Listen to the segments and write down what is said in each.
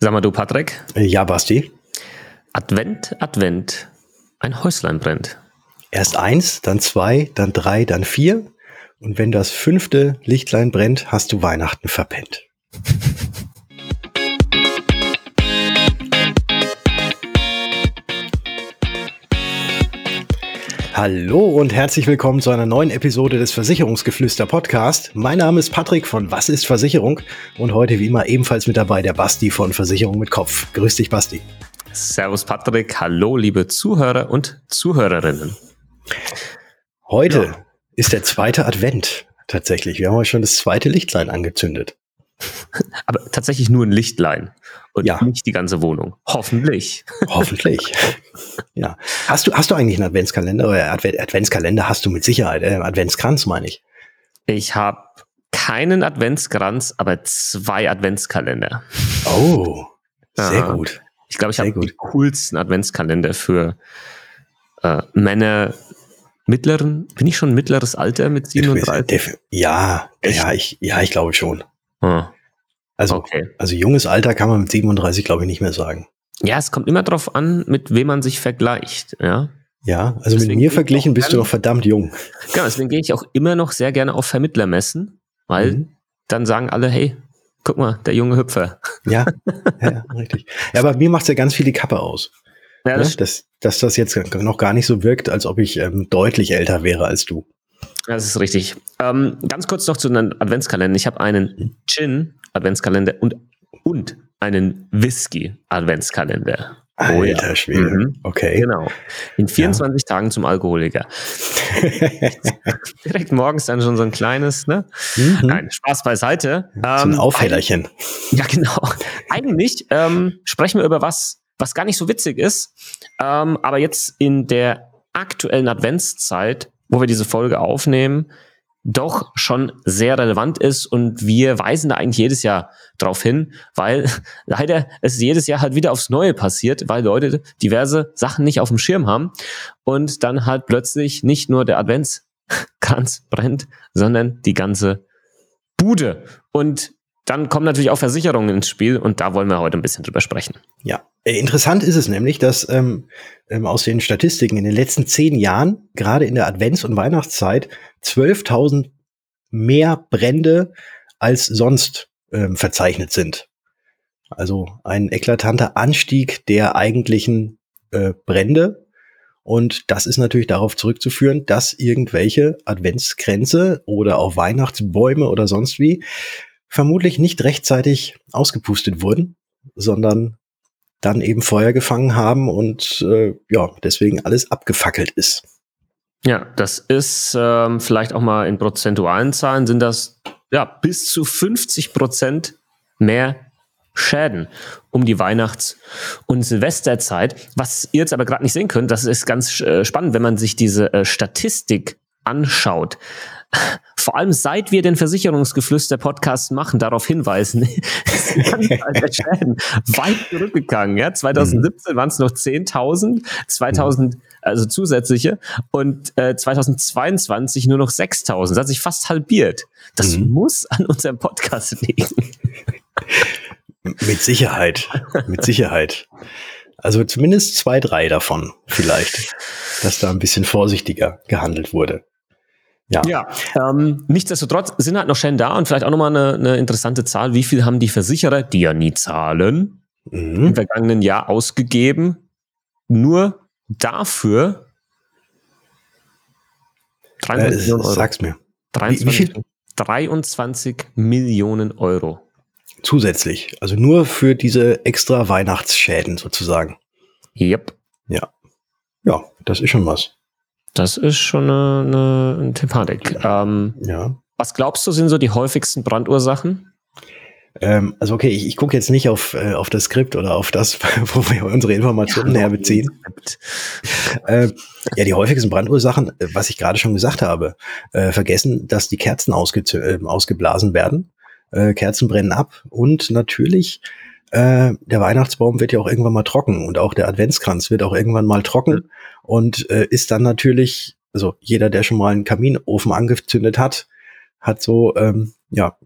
Sag mal du, Patrick. Ja, Basti. Advent, Advent. Ein Häuslein brennt. Erst eins, dann zwei, dann drei, dann vier. Und wenn das fünfte Lichtlein brennt, hast du Weihnachten verpennt. Hallo und herzlich willkommen zu einer neuen Episode des Versicherungsgeflüster Podcast. Mein Name ist Patrick von Was ist Versicherung und heute wie immer ebenfalls mit dabei der Basti von Versicherung mit Kopf. Grüß dich, Basti. Servus, Patrick. Hallo, liebe Zuhörer und Zuhörerinnen. Heute ja. ist der zweite Advent. Tatsächlich. Wir haben heute schon das zweite Lichtlein angezündet. Aber tatsächlich nur ein Lichtlein und ja. nicht die ganze Wohnung. Hoffentlich. Hoffentlich. ja. Hast du, hast du eigentlich einen Adventskalender? Oder Advent, Adventskalender hast du mit Sicherheit. Äh, Adventskranz meine ich. Ich habe keinen Adventskranz, aber zwei Adventskalender. Oh, sehr ja. gut. Ich glaube, ich habe die coolsten Adventskalender für äh, Männer mittleren. Bin ich schon mittleres Alter mit 37? Ja, ja, ich, ja, ich glaube schon. Hm. Also, okay. also junges Alter kann man mit 37, glaube ich, nicht mehr sagen. Ja, es kommt immer darauf an, mit wem man sich vergleicht, ja. Ja, also deswegen mit mir verglichen bist du noch verdammt jung. Genau, deswegen gehe ich auch immer noch sehr gerne auf Vermittlermessen, weil mhm. dann sagen alle, hey, guck mal, der junge Hüpfer. Ja, ja richtig. Ja, aber mir macht es ja ganz viel die Kappe aus. Ja, das ne? dass, dass das jetzt noch gar nicht so wirkt, als ob ich ähm, deutlich älter wäre als du. Das ist richtig. Ähm, ganz kurz noch zu einem Adventskalender. Ich habe einen mhm. Gin Adventskalender und, und einen Whisky-Adventskalender. Oh, Alter ja. Schwede. Mhm. Okay. Genau. In 24 ja. Tagen zum Alkoholiker. Direkt morgens dann schon so ein kleines, ne? Mhm. Nein, Spaß beiseite. So ein ähm, Aufhellerchen. Ja, genau. Eigentlich ähm, sprechen wir über was, was gar nicht so witzig ist. Ähm, aber jetzt in der aktuellen Adventszeit, wo wir diese Folge aufnehmen, doch schon sehr relevant ist und wir weisen da eigentlich jedes Jahr drauf hin, weil leider es jedes Jahr halt wieder aufs Neue passiert, weil Leute diverse Sachen nicht auf dem Schirm haben und dann halt plötzlich nicht nur der Adventskranz brennt, sondern die ganze Bude. Und dann kommen natürlich auch Versicherungen ins Spiel und da wollen wir heute ein bisschen drüber sprechen. Ja, äh, interessant ist es nämlich, dass ähm, ähm, aus den Statistiken in den letzten zehn Jahren, gerade in der Advents- und Weihnachtszeit, 12.000 mehr Brände als sonst ähm, verzeichnet sind. Also ein eklatanter Anstieg der eigentlichen äh, Brände. Und das ist natürlich darauf zurückzuführen, dass irgendwelche Adventskränze oder auch Weihnachtsbäume oder sonst wie vermutlich nicht rechtzeitig ausgepustet wurden, sondern dann eben Feuer gefangen haben und äh, ja, deswegen alles abgefackelt ist. Ja, das ist ähm, vielleicht auch mal in prozentualen Zahlen sind das ja bis zu 50 Prozent mehr Schäden um die Weihnachts- und Silvesterzeit. Was ihr jetzt aber gerade nicht sehen könnt, das ist ganz äh, spannend, wenn man sich diese äh, Statistik anschaut vor allem seit wir den Versicherungsgeflüster-Podcast machen, darauf hinweisen, der Schäden weit zurückgegangen. Ja? 2017 waren es noch 10.000, 2000 also zusätzliche und äh, 2022 nur noch 6.000. Das hat sich fast halbiert. Das mhm. muss an unserem Podcast liegen. Mit Sicherheit, mit Sicherheit. Also zumindest zwei, drei davon vielleicht, dass da ein bisschen vorsichtiger gehandelt wurde. Ja. ja ähm, nichtsdestotrotz sind halt noch Schäden da und vielleicht auch nochmal eine, eine interessante Zahl. Wie viel haben die Versicherer, die ja nie zahlen, mhm. im vergangenen Jahr ausgegeben? Nur dafür 23 äh, Millionen Euro. Sag's mir. 23, wie, wie viel? 23 Millionen Euro. Zusätzlich. Also nur für diese extra Weihnachtsschäden sozusagen. Yep. Ja. Ja, das ist schon was. Das ist schon eine, eine Thematik. Ähm, ja. Was glaubst du, sind so die häufigsten Brandursachen? Ähm, also okay, ich, ich gucke jetzt nicht auf, äh, auf das Skript oder auf das, wo wir unsere Informationen ja, herbeziehen. äh, ja, die häufigsten Brandursachen, äh, was ich gerade schon gesagt habe, äh, vergessen, dass die Kerzen äh, ausgeblasen werden. Äh, Kerzen brennen ab und natürlich äh, der Weihnachtsbaum wird ja auch irgendwann mal trocken und auch der Adventskranz wird auch irgendwann mal trocken und äh, ist dann natürlich, also jeder, der schon mal einen Kaminofen angezündet hat, hat so, ähm, ja,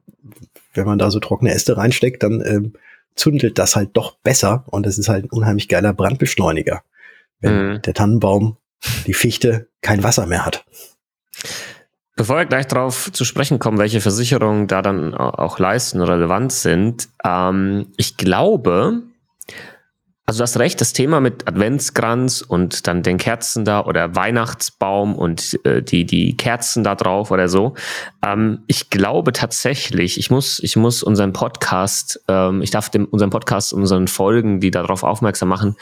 wenn man da so trockene Äste reinsteckt, dann ähm, zündelt das halt doch besser und es ist halt ein unheimlich geiler Brandbeschleuniger, wenn mhm. der Tannenbaum, die Fichte kein Wasser mehr hat. Bevor wir gleich darauf zu sprechen kommen, welche Versicherungen da dann auch leisten, relevant sind, ähm, ich glaube, also du hast recht, das Thema mit Adventskranz und dann den Kerzen da oder Weihnachtsbaum und äh, die, die Kerzen da drauf oder so. Ähm, ich glaube tatsächlich, ich muss, ich muss unseren Podcast, ähm, ich darf dem, unseren Podcast, unseren Folgen, die darauf aufmerksam machen,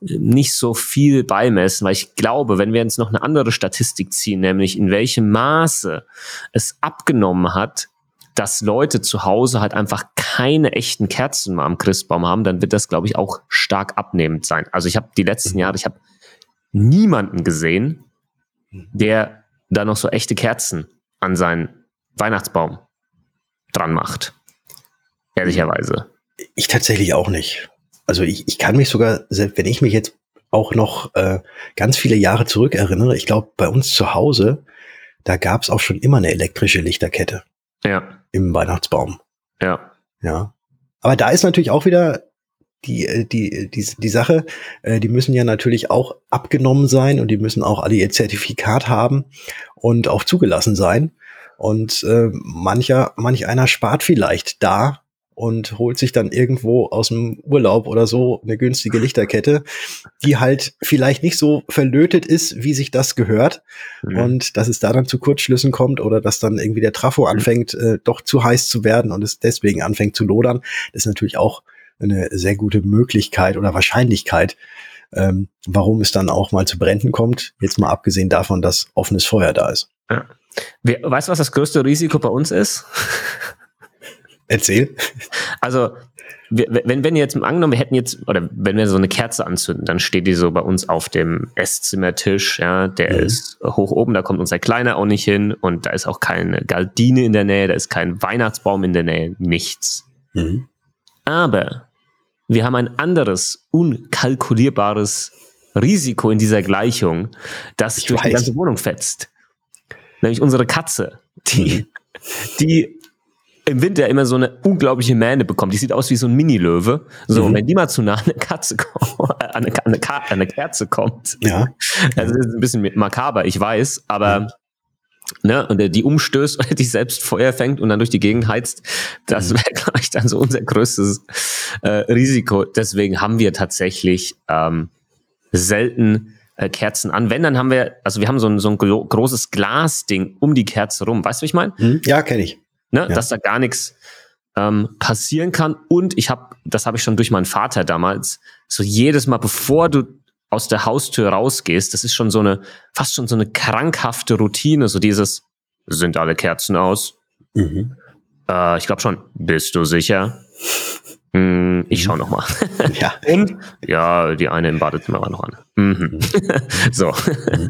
nicht so viel beimessen, weil ich glaube, wenn wir jetzt noch eine andere Statistik ziehen, nämlich in welchem Maße es abgenommen hat, dass Leute zu Hause halt einfach keine echten Kerzen mal am Christbaum haben, dann wird das, glaube ich, auch stark abnehmend sein. Also ich habe die letzten mhm. Jahre, ich habe niemanden gesehen, der da noch so echte Kerzen an seinen Weihnachtsbaum dran macht. Ehrlicherweise. Ich tatsächlich auch nicht. Also ich, ich kann mich sogar, selbst wenn ich mich jetzt auch noch äh, ganz viele Jahre zurück erinnere, ich glaube, bei uns zu Hause, da gab es auch schon immer eine elektrische Lichterkette. Ja im Weihnachtsbaum. Ja. Ja. Aber da ist natürlich auch wieder die, äh, die, die, die Sache, äh, die müssen ja natürlich auch abgenommen sein und die müssen auch alle ihr Zertifikat haben und auch zugelassen sein. Und äh, mancher, manch einer spart vielleicht da und holt sich dann irgendwo aus dem Urlaub oder so eine günstige Lichterkette, die halt vielleicht nicht so verlötet ist, wie sich das gehört. Mhm. Und dass es da dann zu Kurzschlüssen kommt oder dass dann irgendwie der Trafo mhm. anfängt, äh, doch zu heiß zu werden und es deswegen anfängt zu lodern, das ist natürlich auch eine sehr gute Möglichkeit oder Wahrscheinlichkeit, ähm, warum es dann auch mal zu Bränden kommt. Jetzt mal abgesehen davon, dass offenes Feuer da ist. Ja. Weißt du, was das größte Risiko bei uns ist? Erzähl. Also, wenn, wenn jetzt angenommen, wir hätten jetzt, oder wenn wir so eine Kerze anzünden, dann steht die so bei uns auf dem Esszimmertisch, ja, der mhm. ist hoch oben, da kommt unser Kleiner auch nicht hin und da ist auch keine Gardine in der Nähe, da ist kein Weihnachtsbaum in der Nähe, nichts. Mhm. Aber wir haben ein anderes, unkalkulierbares Risiko in dieser Gleichung, das ich durch weiß. die ganze Wohnung fetzt. Nämlich unsere Katze, die, mhm. die im Winter immer so eine unglaubliche Mähne bekommt. Die sieht aus wie so ein Mini-Löwe. So, mhm. und wenn die mal zu nah an eine Katze kommt, an eine, an eine, an eine Kerze kommt, ja. also das ist ein bisschen makaber, ich weiß, aber mhm. ne, und der die umstößt oder die selbst Feuer fängt und dann durch die Gegend heizt, das mhm. wäre, glaube ich, dann so unser größtes äh, Risiko. Deswegen haben wir tatsächlich ähm, selten äh, Kerzen an. Wenn, dann haben wir, also wir haben so ein, so ein großes Glasding um die Kerze rum. Weißt du, wie ich meine? Mhm. Ja, kenne ich ne? Ja. dass da gar nichts ähm, passieren kann. Und ich habe, das habe ich schon durch meinen Vater damals, so jedes Mal, bevor du aus der Haustür rausgehst, das ist schon so eine, fast schon so eine krankhafte Routine, so dieses, sind alle Kerzen aus? Mhm. Äh, ich glaube schon. Bist du sicher? Hm, ich schau noch mal. Ja. Und ja, die eine im Badezimmer war noch an. Mhm. so. Mhm.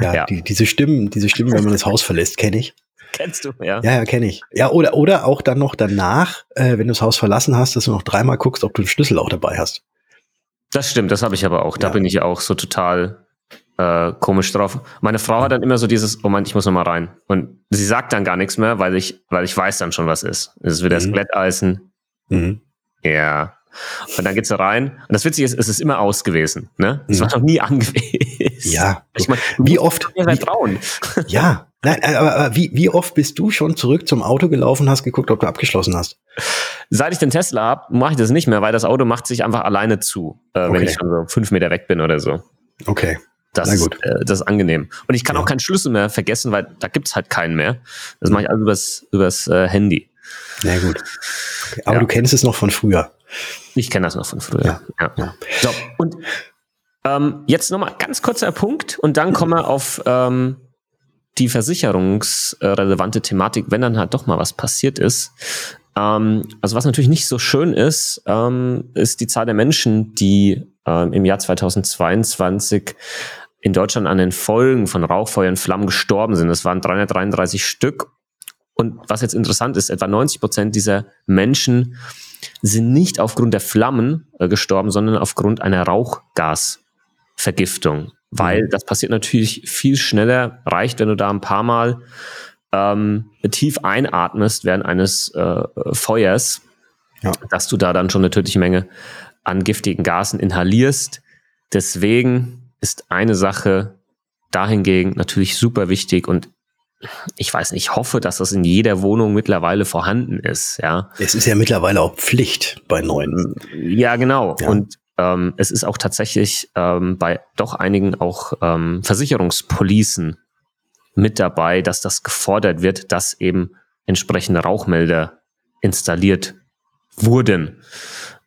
Ja, ja. Die, diese Stimmen, diese Stimmen, wenn man das Haus verlässt, kenne ich. Kennst du, ja. Ja, ja, kenne ich. Ja, oder, oder auch dann noch danach, äh, wenn du das Haus verlassen hast, dass du noch dreimal guckst, ob du den Schlüssel auch dabei hast. Das stimmt, das habe ich aber auch. Da ja. bin ich auch so total äh, komisch drauf. Meine Frau hat dann immer so dieses, oh Mann, ich muss noch mal rein. Und sie sagt dann gar nichts mehr, weil ich, weil ich weiß dann schon, was ist. Es ist wieder mhm. das Glätteisen. Mhm. Ja. Und dann geht sie rein. Und das Witzige ist, es ist immer aus gewesen. Ne? Es mhm. war noch nie angewiesen. Ja. Ich meine, wie oft? Mir wie, trauen. Ja, Nein, äh, aber, wie, wie oft bist du schon zurück zum Auto gelaufen hast geguckt, ob du abgeschlossen hast? Seit ich den Tesla habe, mache ich das nicht mehr, weil das Auto macht sich einfach alleine zu, äh, okay. wenn ich schon so fünf Meter weg bin oder so. Okay. Das, Na gut. Äh, das ist angenehm. Und ich kann ja. auch keinen Schlüssel mehr vergessen, weil da gibt's halt keinen mehr. Das mhm. mache ich also übers, übers äh, Handy. Na gut. Okay. Aber ja. du kennst es noch von früher. Ich kenne das noch von früher. Ja. ja. ja. So, und ähm, jetzt nochmal ganz kurzer Punkt und dann kommen wir auf ähm, die versicherungsrelevante Thematik, wenn dann halt doch mal was passiert ist. Ähm, also was natürlich nicht so schön ist, ähm, ist die Zahl der Menschen, die ähm, im Jahr 2022 in Deutschland an den Folgen von Rauchfeuer und Flammen gestorben sind. Das waren 333 Stück. Und was jetzt interessant ist, etwa 90 Prozent dieser Menschen sind nicht aufgrund der Flammen äh, gestorben, sondern aufgrund einer Rauchgasvergiftung weil mhm. das passiert natürlich viel schneller, reicht, wenn du da ein paar Mal ähm, tief einatmest während eines äh, Feuers ja. dass du da dann schon eine tödliche Menge an giftigen Gasen inhalierst. Deswegen ist eine Sache dahingegen natürlich super wichtig und ich weiß nicht, ich hoffe, dass das in jeder Wohnung mittlerweile vorhanden ist, ja. Es ist ja mittlerweile auch Pflicht bei neuen. Ja, genau. Ja. Und ähm, es ist auch tatsächlich ähm, bei doch einigen auch ähm, Versicherungspolicen mit dabei, dass das gefordert wird, dass eben entsprechende Rauchmelder installiert wurden.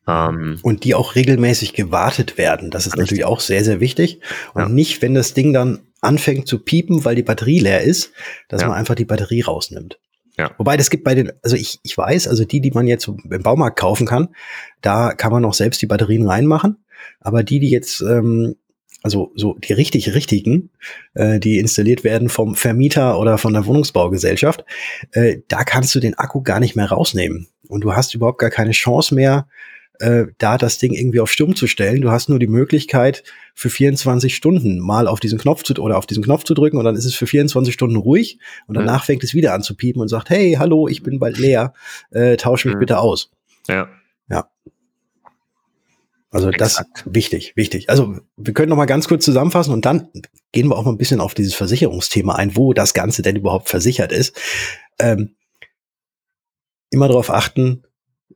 Ähm, und die auch regelmäßig gewartet werden. Das ist richtig. natürlich auch sehr, sehr wichtig. Und ja. nicht, wenn das Ding dann anfängt zu piepen, weil die Batterie leer ist, dass ja. man einfach die Batterie rausnimmt. Ja. Wobei das gibt bei den, also ich, ich weiß, also die, die man jetzt im Baumarkt kaufen kann, da kann man auch selbst die Batterien reinmachen. Aber die, die jetzt, ähm, also so die richtig richtigen, äh, die installiert werden vom Vermieter oder von der Wohnungsbaugesellschaft, äh, da kannst du den Akku gar nicht mehr rausnehmen. Und du hast überhaupt gar keine Chance mehr, äh, da das Ding irgendwie auf Stumm zu stellen. Du hast nur die Möglichkeit, für 24 Stunden mal auf diesen Knopf zu oder auf diesen Knopf zu drücken und dann ist es für 24 Stunden ruhig und danach mhm. fängt es wieder an zu piepen und sagt, hey, hallo, ich bin bald leer, äh, tausch mich mhm. bitte aus. Ja. Ja. Also Exakt. das wichtig, wichtig. Also wir können noch mal ganz kurz zusammenfassen und dann gehen wir auch mal ein bisschen auf dieses Versicherungsthema ein, wo das Ganze denn überhaupt versichert ist. Ähm, immer darauf achten,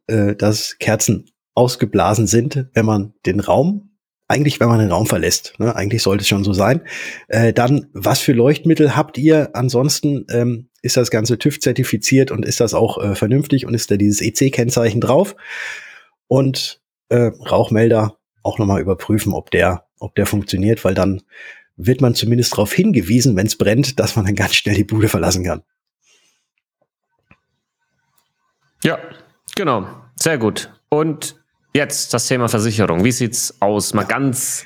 äh, dass Kerzen ausgeblasen sind, wenn man den Raum, eigentlich wenn man den Raum verlässt, ne, eigentlich sollte es schon so sein. Äh, dann, was für Leuchtmittel habt ihr? Ansonsten ähm, ist das Ganze TÜV zertifiziert und ist das auch äh, vernünftig und ist da dieses EC-Kennzeichen drauf? Und äh, Rauchmelder auch nochmal überprüfen, ob der, ob der funktioniert, weil dann wird man zumindest darauf hingewiesen, wenn es brennt, dass man dann ganz schnell die Bude verlassen kann. Ja, genau. Sehr gut. Und Jetzt das Thema Versicherung. Wie sieht's aus? Mal ganz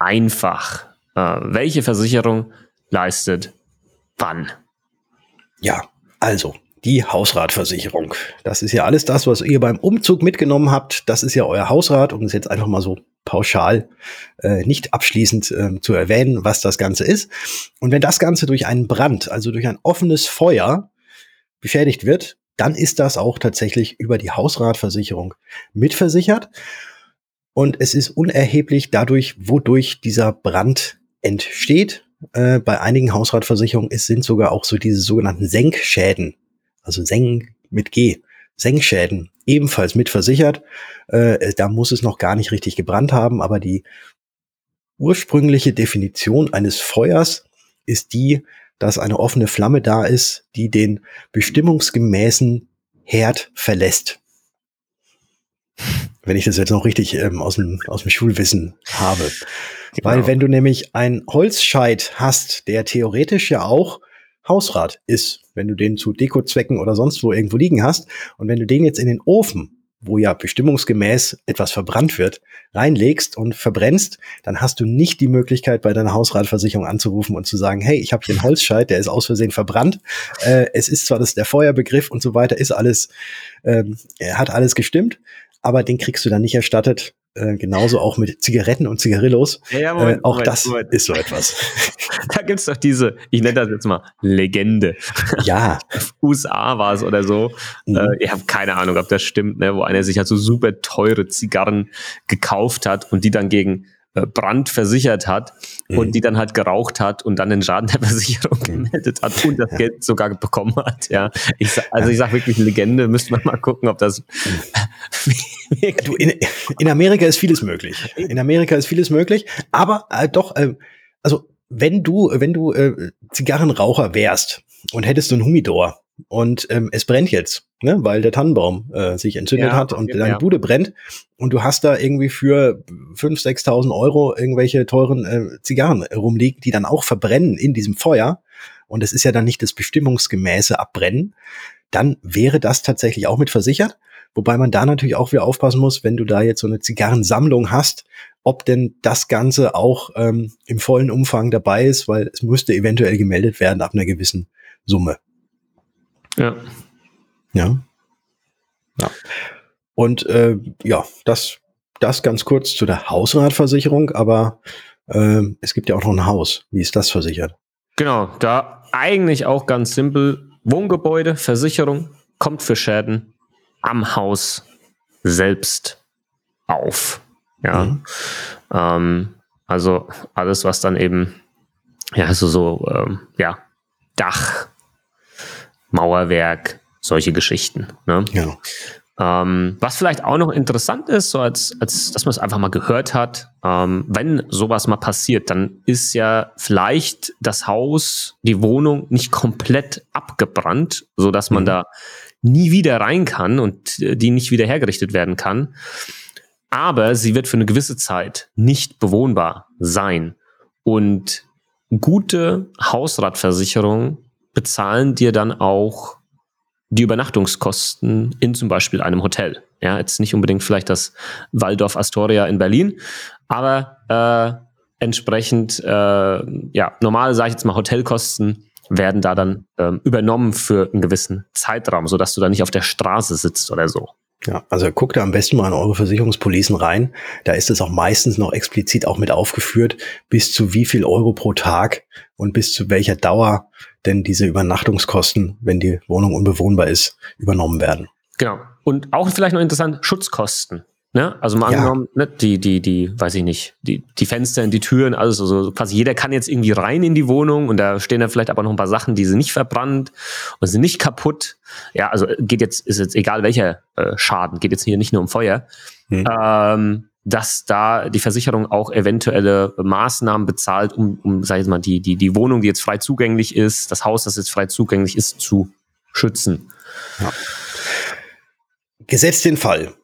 einfach. Äh, welche Versicherung leistet wann? Ja, also die Hausratversicherung. Das ist ja alles das, was ihr beim Umzug mitgenommen habt. Das ist ja euer Hausrat, um es jetzt einfach mal so pauschal, äh, nicht abschließend äh, zu erwähnen, was das Ganze ist. Und wenn das Ganze durch einen Brand, also durch ein offenes Feuer beschädigt wird, dann ist das auch tatsächlich über die Hausratversicherung mitversichert. Und es ist unerheblich dadurch, wodurch dieser Brand entsteht. Äh, bei einigen Hausratversicherungen es sind sogar auch so diese sogenannten Senkschäden, also Senk mit G, Senkschäden ebenfalls mitversichert. Äh, da muss es noch gar nicht richtig gebrannt haben, aber die ursprüngliche Definition eines Feuers ist die, dass eine offene Flamme da ist, die den bestimmungsgemäßen Herd verlässt. Wenn ich das jetzt noch richtig ähm, aus, dem, aus dem Schulwissen habe. Genau. Weil wenn du nämlich einen Holzscheit hast, der theoretisch ja auch Hausrat ist, wenn du den zu Dekozwecken oder sonst wo irgendwo liegen hast, und wenn du den jetzt in den Ofen wo ja bestimmungsgemäß etwas verbrannt wird, reinlegst und verbrennst, dann hast du nicht die Möglichkeit, bei deiner Hausratversicherung anzurufen und zu sagen, hey, ich habe hier einen Holzscheit, der ist aus Versehen verbrannt. Äh, es ist zwar das der Feuerbegriff und so weiter, ist alles, ähm, hat alles gestimmt, aber den kriegst du dann nicht erstattet, äh, genauso auch mit Zigaretten und Zigarillos. Ja, ja, Moment, äh, auch Moment, das Moment. ist so etwas. da gibt's doch diese, ich nenne das jetzt mal Legende. Ja. USA war es oder so. Mhm. Äh, ich habe keine Ahnung, ob das stimmt, ne, wo einer sich halt so super teure Zigarren gekauft hat und die dann gegen Brand versichert hat mhm. und die dann halt geraucht hat und dann den Schaden der Versicherung mhm. gemeldet hat und das ja. Geld sogar bekommen hat. Ja, ich, also ich sage wirklich Legende, müsste man mal gucken, ob das. du, in, in Amerika ist vieles möglich. In Amerika ist vieles möglich, aber äh, doch, äh, also wenn du, wenn du äh, Zigarrenraucher wärst und hättest so einen Humidor und ähm, es brennt jetzt, ne, weil der Tannenbaum äh, sich entzündet ja, hat und okay, deine ja. Bude brennt und du hast da irgendwie für 5.000, 6.000 Euro irgendwelche teuren äh, Zigarren rumliegen, die dann auch verbrennen in diesem Feuer und es ist ja dann nicht das bestimmungsgemäße Abbrennen, dann wäre das tatsächlich auch mit versichert. Wobei man da natürlich auch wieder aufpassen muss, wenn du da jetzt so eine Zigarrensammlung hast, ob denn das Ganze auch ähm, im vollen Umfang dabei ist, weil es müsste eventuell gemeldet werden ab einer gewissen Summe. Ja. Ja. Ja. Und äh, ja, das, das ganz kurz zu der Hausratversicherung, aber äh, es gibt ja auch noch ein Haus. Wie ist das versichert? Genau, da eigentlich auch ganz simpel. Wohngebäude, Versicherung kommt für Schäden am Haus selbst auf. Ja. Mhm. Ähm, also alles, was dann eben, ja, also so, ähm, ja, Dach, Mauerwerk, solche Geschichten. Ne? Ja. Ähm, was vielleicht auch noch interessant ist, so als, als dass man es einfach mal gehört hat, ähm, wenn sowas mal passiert, dann ist ja vielleicht das Haus, die Wohnung nicht komplett abgebrannt, so dass man mhm. da nie wieder rein kann und die nicht wieder hergerichtet werden kann. Aber sie wird für eine gewisse Zeit nicht bewohnbar sein. Und gute Hausratversicherungen bezahlen dir dann auch die Übernachtungskosten in zum Beispiel einem Hotel. Ja, jetzt nicht unbedingt vielleicht das Waldorf Astoria in Berlin, aber äh, entsprechend, äh, ja, normale, sage ich jetzt mal, Hotelkosten werden da dann ähm, übernommen für einen gewissen Zeitraum, sodass du da nicht auf der Straße sitzt oder so. Ja, also guckt da am besten mal in eure Versicherungspolicen rein. Da ist es auch meistens noch explizit auch mit aufgeführt, bis zu wie viel Euro pro Tag und bis zu welcher Dauer denn diese Übernachtungskosten, wenn die Wohnung unbewohnbar ist, übernommen werden. Genau. Und auch vielleicht noch interessant, Schutzkosten. Ne? Also mal ja. angenommen, ne, die, die, die, weiß ich nicht, die, die Fenster, die Türen, alles so, so quasi jeder kann jetzt irgendwie rein in die Wohnung und da stehen dann vielleicht aber noch ein paar Sachen, die sind nicht verbrannt und sind nicht kaputt. Ja, also geht jetzt, ist jetzt egal welcher äh, Schaden, geht jetzt hier nicht nur um Feuer. Hm. Ähm, dass da die Versicherung auch eventuelle Maßnahmen bezahlt, um, um sag ich mal, die, die, die Wohnung, die jetzt frei zugänglich ist, das Haus, das jetzt frei zugänglich ist, zu schützen. Ja. Gesetzt den Fall,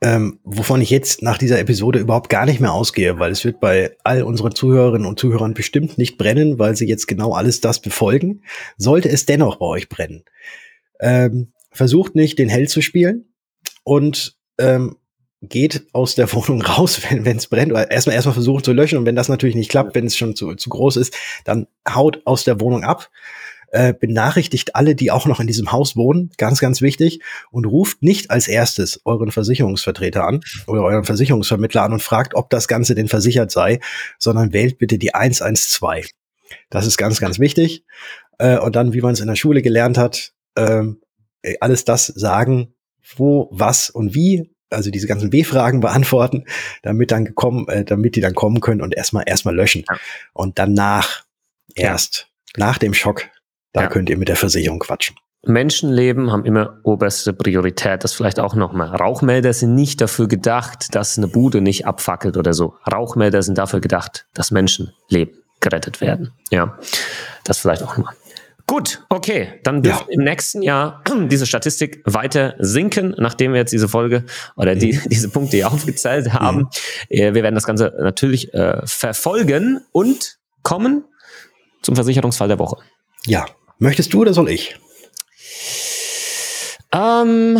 ähm, wovon ich jetzt nach dieser Episode überhaupt gar nicht mehr ausgehe, weil es wird bei all unseren Zuhörerinnen und Zuhörern bestimmt nicht brennen, weil sie jetzt genau alles das befolgen. Sollte es dennoch bei euch brennen, ähm, versucht nicht, den Held zu spielen und ähm, geht aus der Wohnung raus, wenn es brennt, oder erstmal erstmal versucht zu löschen und wenn das natürlich nicht klappt, wenn es schon zu, zu groß ist, dann haut aus der Wohnung ab, äh, benachrichtigt alle, die auch noch in diesem Haus wohnen, ganz, ganz wichtig, und ruft nicht als erstes euren Versicherungsvertreter an oder euren Versicherungsvermittler an und fragt, ob das Ganze denn versichert sei, sondern wählt bitte die 112. Das ist ganz, ganz wichtig. Äh, und dann, wie man es in der Schule gelernt hat, äh, alles das sagen, wo, was und wie also diese ganzen B-Fragen beantworten, damit dann gekommen, äh, damit die dann kommen können und erstmal erstmal löschen. Ja. Und danach erst ja. nach dem Schock, da ja. könnt ihr mit der Versicherung quatschen. Menschenleben haben immer oberste Priorität. Das vielleicht auch nochmal. Rauchmelder sind nicht dafür gedacht, dass eine Bude nicht abfackelt oder so. Rauchmelder sind dafür gedacht, dass Menschenleben gerettet werden. Ja, das vielleicht auch nochmal. Gut, okay, dann wird ja. im nächsten Jahr diese Statistik weiter sinken, nachdem wir jetzt diese Folge oder die, mhm. diese Punkte hier aufgezählt haben. Mhm. Äh, wir werden das Ganze natürlich äh, verfolgen und kommen zum Versicherungsfall der Woche. Ja, möchtest du oder soll ich? Ähm,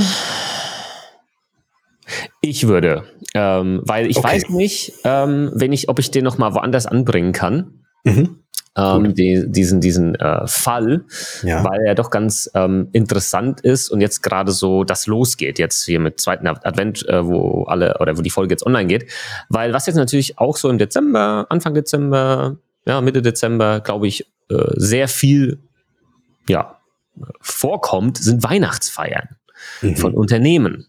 ich würde, ähm, weil ich okay. weiß nicht, ähm, wenn ich, ob ich den noch mal woanders anbringen kann. Mhm ähm, die, diesen, diesen äh, Fall, ja. weil er doch ganz ähm, interessant ist und jetzt gerade so das losgeht, jetzt hier mit zweiten Advent, äh, wo alle oder wo die Folge jetzt online geht. Weil was jetzt natürlich auch so im Dezember, Anfang Dezember, ja, Mitte Dezember, glaube ich, äh, sehr viel ja, vorkommt, sind Weihnachtsfeiern mhm. von Unternehmen.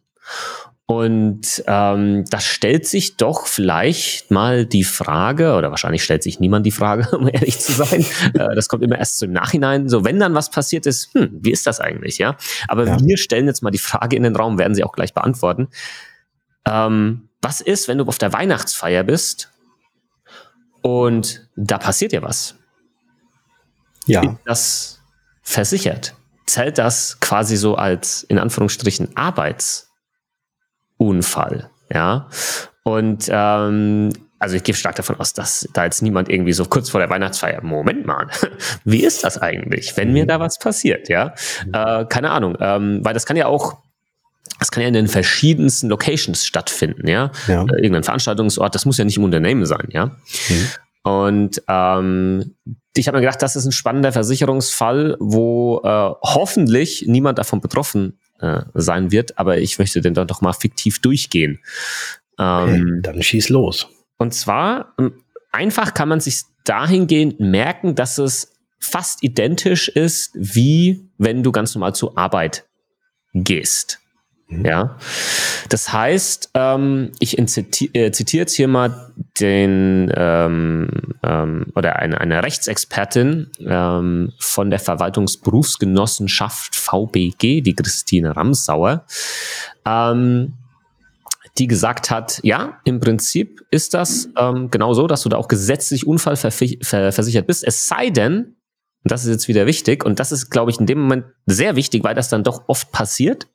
Und ähm, das stellt sich doch vielleicht mal die Frage, oder wahrscheinlich stellt sich niemand die Frage, um ehrlich zu sein. äh, das kommt immer erst so im Nachhinein. So, wenn dann was passiert ist, hm, wie ist das eigentlich, ja? Aber ja. wir stellen jetzt mal die Frage in den Raum, werden sie auch gleich beantworten. Ähm, was ist, wenn du auf der Weihnachtsfeier bist und da passiert dir was? Ja. Ist das versichert? Zählt das quasi so als in Anführungsstrichen Arbeits Unfall. Ja. Und ähm, also ich gehe stark davon aus, dass da jetzt niemand irgendwie so kurz vor der Weihnachtsfeier, Moment mal, wie ist das eigentlich, wenn mir mhm. da was passiert, ja? Äh, keine Ahnung, ähm, weil das kann ja auch, das kann ja in den verschiedensten Locations stattfinden, ja? ja. Äh, irgendein Veranstaltungsort, das muss ja nicht im Unternehmen sein, ja? Mhm. Und ähm, ich habe mir gedacht, das ist ein spannender Versicherungsfall, wo äh, hoffentlich niemand davon betroffen äh, sein wird, aber ich möchte den dann doch mal fiktiv durchgehen. Ähm, dann schieß los. Und zwar, ähm, einfach kann man sich dahingehend merken, dass es fast identisch ist, wie wenn du ganz normal zur Arbeit gehst. Mhm. Ja, das heißt, ähm, ich ziti äh, zitiere jetzt hier mal den ähm, ähm, oder eine, eine Rechtsexpertin ähm, von der Verwaltungsberufsgenossenschaft VBG, die Christine Ramsauer, ähm, die gesagt hat, ja, im Prinzip ist das ähm, genau so, dass du da auch gesetzlich unfallversichert bist. Es sei denn, und das ist jetzt wieder wichtig, und das ist, glaube ich, in dem Moment sehr wichtig, weil das dann doch oft passiert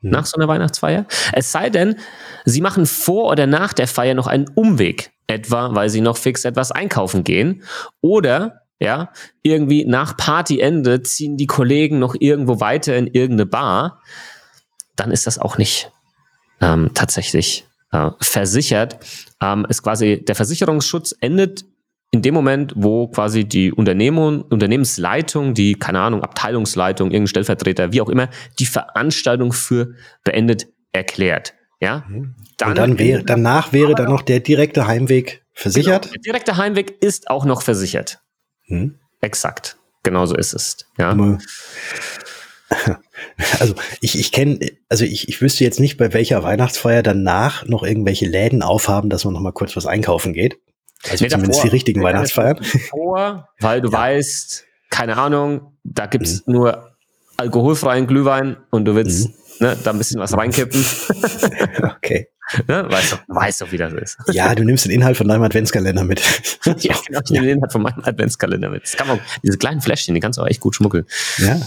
mhm. nach so einer Weihnachtsfeier. Es sei denn, sie machen vor oder nach der Feier noch einen Umweg, etwa weil sie noch fix etwas einkaufen gehen oder ja, irgendwie nach Partyende ziehen die Kollegen noch irgendwo weiter in irgendeine Bar, dann ist das auch nicht ähm, tatsächlich äh, versichert. Ähm, ist quasi der Versicherungsschutz endet in dem Moment, wo quasi die Unternehmung, Unternehmensleitung, die, keine Ahnung, Abteilungsleitung, irgendein Stellvertreter, wie auch immer, die Veranstaltung für beendet erklärt. Ja? Mhm. Dann, Und dann wäre, danach wäre dann noch der direkte Heimweg versichert? Genau, der direkte Heimweg ist auch noch versichert. Hm. Exakt. Genauso ist es. Ja. Also ich, ich kenne, also ich, ich wüsste jetzt nicht, bei welcher Weihnachtsfeier danach noch irgendwelche Läden aufhaben, dass man noch mal kurz was einkaufen geht. Also zumindest davor. die richtigen Weihnachtsfeiern. Vor, weil du ja. weißt, keine Ahnung, da gibt's mhm. nur alkoholfreien Glühwein und du willst mhm. ne, da ein bisschen was reinkippen. okay. Ne? Weißt, doch, weißt doch, wie das ist. Ja, du nimmst den Inhalt von deinem Adventskalender mit. ja, genau, ich nehme den Inhalt von meinem Adventskalender mit. Das kann man, diese kleinen Fläschchen, die kannst du auch echt gut schmuggeln. Ja.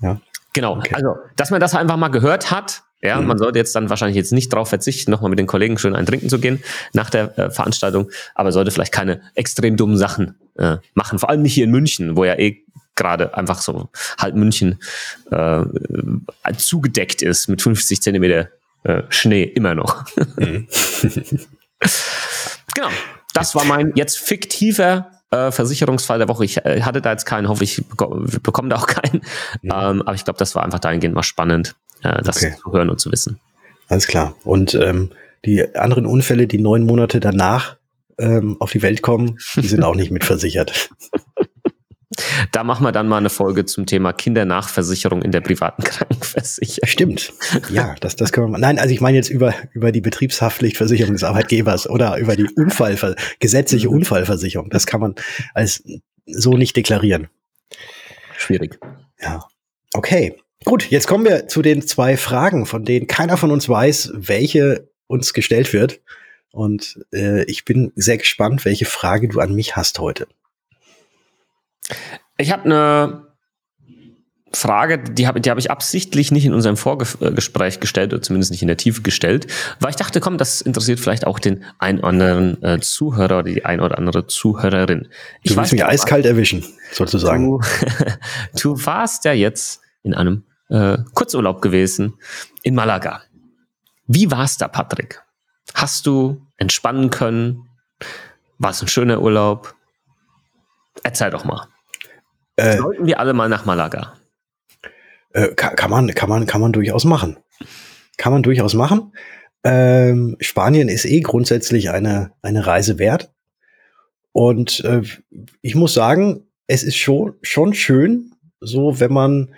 Ja. Genau. Okay. Also, dass man das einfach mal gehört hat, ja, mhm. man sollte jetzt dann wahrscheinlich jetzt nicht darauf verzichten, nochmal mit den Kollegen schön ein Trinken zu gehen nach der äh, Veranstaltung, aber sollte vielleicht keine extrem dummen Sachen äh, machen. Vor allem nicht hier in München, wo ja eh gerade einfach so halt München äh, zugedeckt ist mit 50 Zentimeter äh, Schnee immer noch. Mhm. genau. Das war mein jetzt fiktiver äh, Versicherungsfall der Woche. Ich äh, hatte da jetzt keinen, hoffe ich bekomme da auch keinen. Mhm. Ähm, aber ich glaube, das war einfach dahingehend mal spannend, äh, das okay. zu hören und zu wissen. Alles klar. Und ähm, die anderen Unfälle, die neun Monate danach ähm, auf die Welt kommen, die sind auch nicht mitversichert. Da machen wir dann mal eine Folge zum Thema Kindernachversicherung in der privaten Krankenversicherung. Stimmt. Ja, das, das können wir mal. Nein, also ich meine jetzt über, über die Betriebshaftpflichtversicherung des Arbeitgebers oder über die Unfallver gesetzliche mhm. Unfallversicherung. Das kann man als so nicht deklarieren. Schwierig. Ja. Okay. Gut, jetzt kommen wir zu den zwei Fragen, von denen keiner von uns weiß, welche uns gestellt wird. Und äh, ich bin sehr gespannt, welche Frage du an mich hast heute. Ich habe eine Frage, die habe die hab ich absichtlich nicht in unserem Vorgespräch gestellt, oder zumindest nicht in der Tiefe gestellt, weil ich dachte, komm, das interessiert vielleicht auch den ein oder anderen äh, Zuhörer oder die ein oder andere Zuhörerin. Ich du willst mich eiskalt erwischen, sozusagen. Du, du warst ja jetzt in einem äh, Kurzurlaub gewesen in Malaga. Wie war's da, Patrick? Hast du entspannen können? War es ein schöner Urlaub? Erzähl doch mal. Äh, Sollten wir alle mal nach Malaga? Äh, kann, kann, man, kann, man, kann man durchaus machen. Kann man durchaus machen. Ähm, Spanien ist eh grundsätzlich eine, eine Reise wert. Und äh, ich muss sagen, es ist schon, schon schön, so wenn man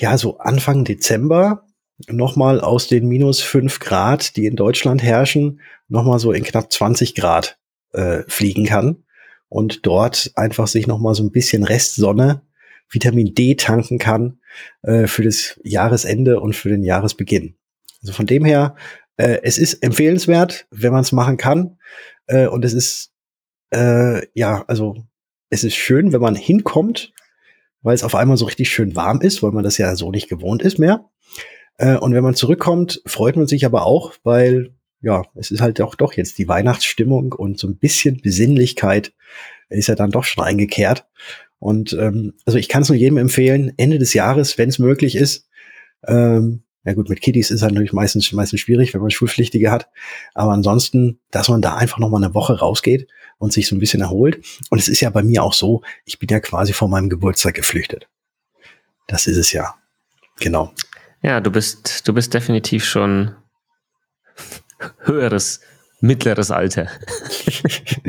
ja so Anfang Dezember nochmal aus den minus fünf Grad, die in Deutschland herrschen, nochmal so in knapp 20 Grad äh, fliegen kann und dort einfach sich noch mal so ein bisschen Restsonne, Vitamin D tanken kann äh, für das Jahresende und für den Jahresbeginn. Also von dem her, äh, es ist empfehlenswert, wenn man es machen kann. Äh, und es ist, äh, ja, also es ist schön, wenn man hinkommt, weil es auf einmal so richtig schön warm ist, weil man das ja so nicht gewohnt ist mehr. Äh, und wenn man zurückkommt, freut man sich aber auch, weil ja, es ist halt auch doch jetzt die Weihnachtsstimmung und so ein bisschen Besinnlichkeit ist ja dann doch schon eingekehrt. Und ähm, also ich kann es nur jedem empfehlen, Ende des Jahres, wenn es möglich ist. Ähm, ja gut, mit Kiddies ist halt natürlich meistens, meistens schwierig, wenn man Schulpflichtige hat. Aber ansonsten, dass man da einfach noch mal eine Woche rausgeht und sich so ein bisschen erholt. Und es ist ja bei mir auch so, ich bin ja quasi vor meinem Geburtstag geflüchtet. Das ist es ja. Genau. Ja, du bist, du bist definitiv schon höheres mittleres Alter.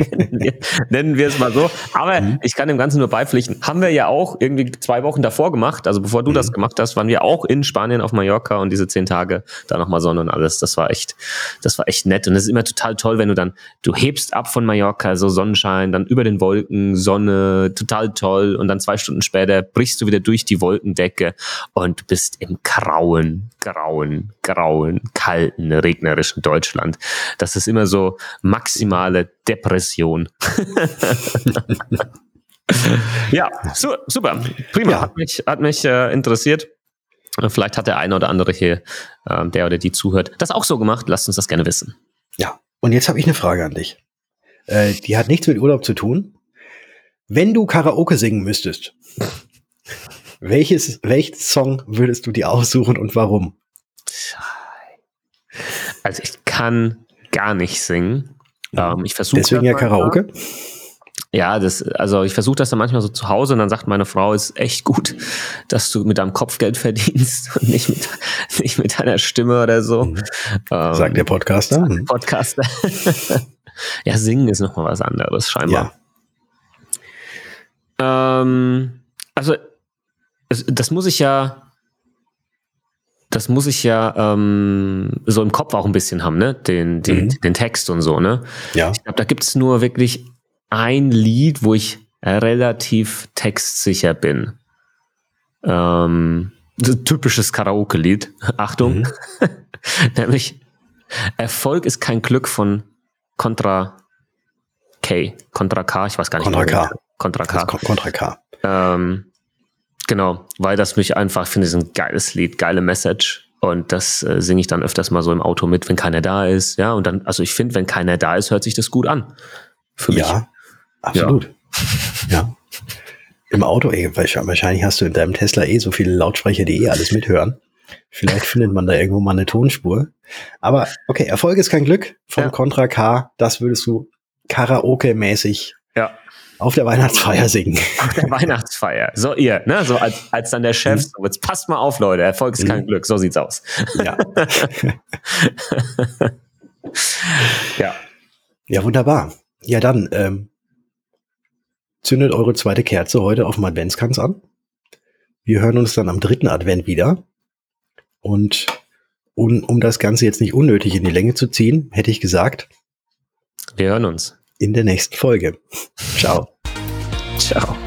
nennen, wir, es mal so. Aber mhm. ich kann dem Ganzen nur beipflichten. Haben wir ja auch irgendwie zwei Wochen davor gemacht. Also bevor du mhm. das gemacht hast, waren wir auch in Spanien auf Mallorca und diese zehn Tage da nochmal Sonne und alles. Das war echt, das war echt nett. Und es ist immer total toll, wenn du dann, du hebst ab von Mallorca, so Sonnenschein, dann über den Wolken, Sonne, total toll. Und dann zwei Stunden später brichst du wieder durch die Wolkendecke und du bist im grauen, grauen, grauen, kalten, regnerischen Deutschland. Das ist immer so maximale Depression. ja, su super, prima, ja. hat mich, hat mich äh, interessiert. Vielleicht hat der eine oder andere hier, äh, der oder die zuhört, das auch so gemacht. Lasst uns das gerne wissen. Ja, und jetzt habe ich eine Frage an dich. Äh, die hat nichts mit Urlaub zu tun. Wenn du Karaoke singen müsstest, welches, welches Song würdest du dir aussuchen und warum? Also ich kann gar nicht singen. Ähm, ich versuche Deswegen ja Karaoke? Ja, das, also ich versuche das dann manchmal so zu Hause und dann sagt meine Frau, ist echt gut, dass du mit deinem Kopfgeld verdienst und nicht mit, nicht mit deiner Stimme oder so. Mhm. Ähm, sagt der Podcaster. Sagt der Podcaster. ja, singen ist nochmal was anderes, scheinbar. Ja. Ähm, also, das muss ich ja das muss ich ja ähm, so im Kopf auch ein bisschen haben, ne? Den, den, mhm. den Text und so, ne? Ja. Ich glaube, da gibt es nur wirklich ein Lied, wo ich relativ textsicher bin. Ähm, typisches Karaoke-Lied. Achtung. Mhm. Nämlich Erfolg ist kein Glück von Contra K. Contra K, ich weiß gar nicht. Contra K. Contra K. Contra K. Ähm, Genau, weil das mich einfach, finde ich, ein geiles Lied, geile Message. Und das äh, singe ich dann öfters mal so im Auto mit, wenn keiner da ist. Ja, und dann, also ich finde, wenn keiner da ist, hört sich das gut an. Für mich. Ja, absolut. Ja. ja. Im Auto, ey, wahrscheinlich hast du in deinem Tesla eh so viele Lautsprecher, die eh alles mithören. Vielleicht findet man da irgendwo mal eine Tonspur. Aber okay, Erfolg ist kein Glück von ja. Contra K. Das würdest du Karaoke-mäßig ja. Auf der Weihnachtsfeier singen. Auf der Weihnachtsfeier. So ihr, ne? So als, als dann der Chef, mhm. so, jetzt passt mal auf, Leute, Erfolg ist mhm. kein Glück, so sieht's aus. Ja. ja. Ja, wunderbar. Ja, dann ähm, zündet eure zweite Kerze heute auf dem Adventskranz an. Wir hören uns dann am dritten Advent wieder. Und um, um das Ganze jetzt nicht unnötig in die Länge zu ziehen, hätte ich gesagt. Wir hören uns in der nächsten Folge. Ciao. Ciao.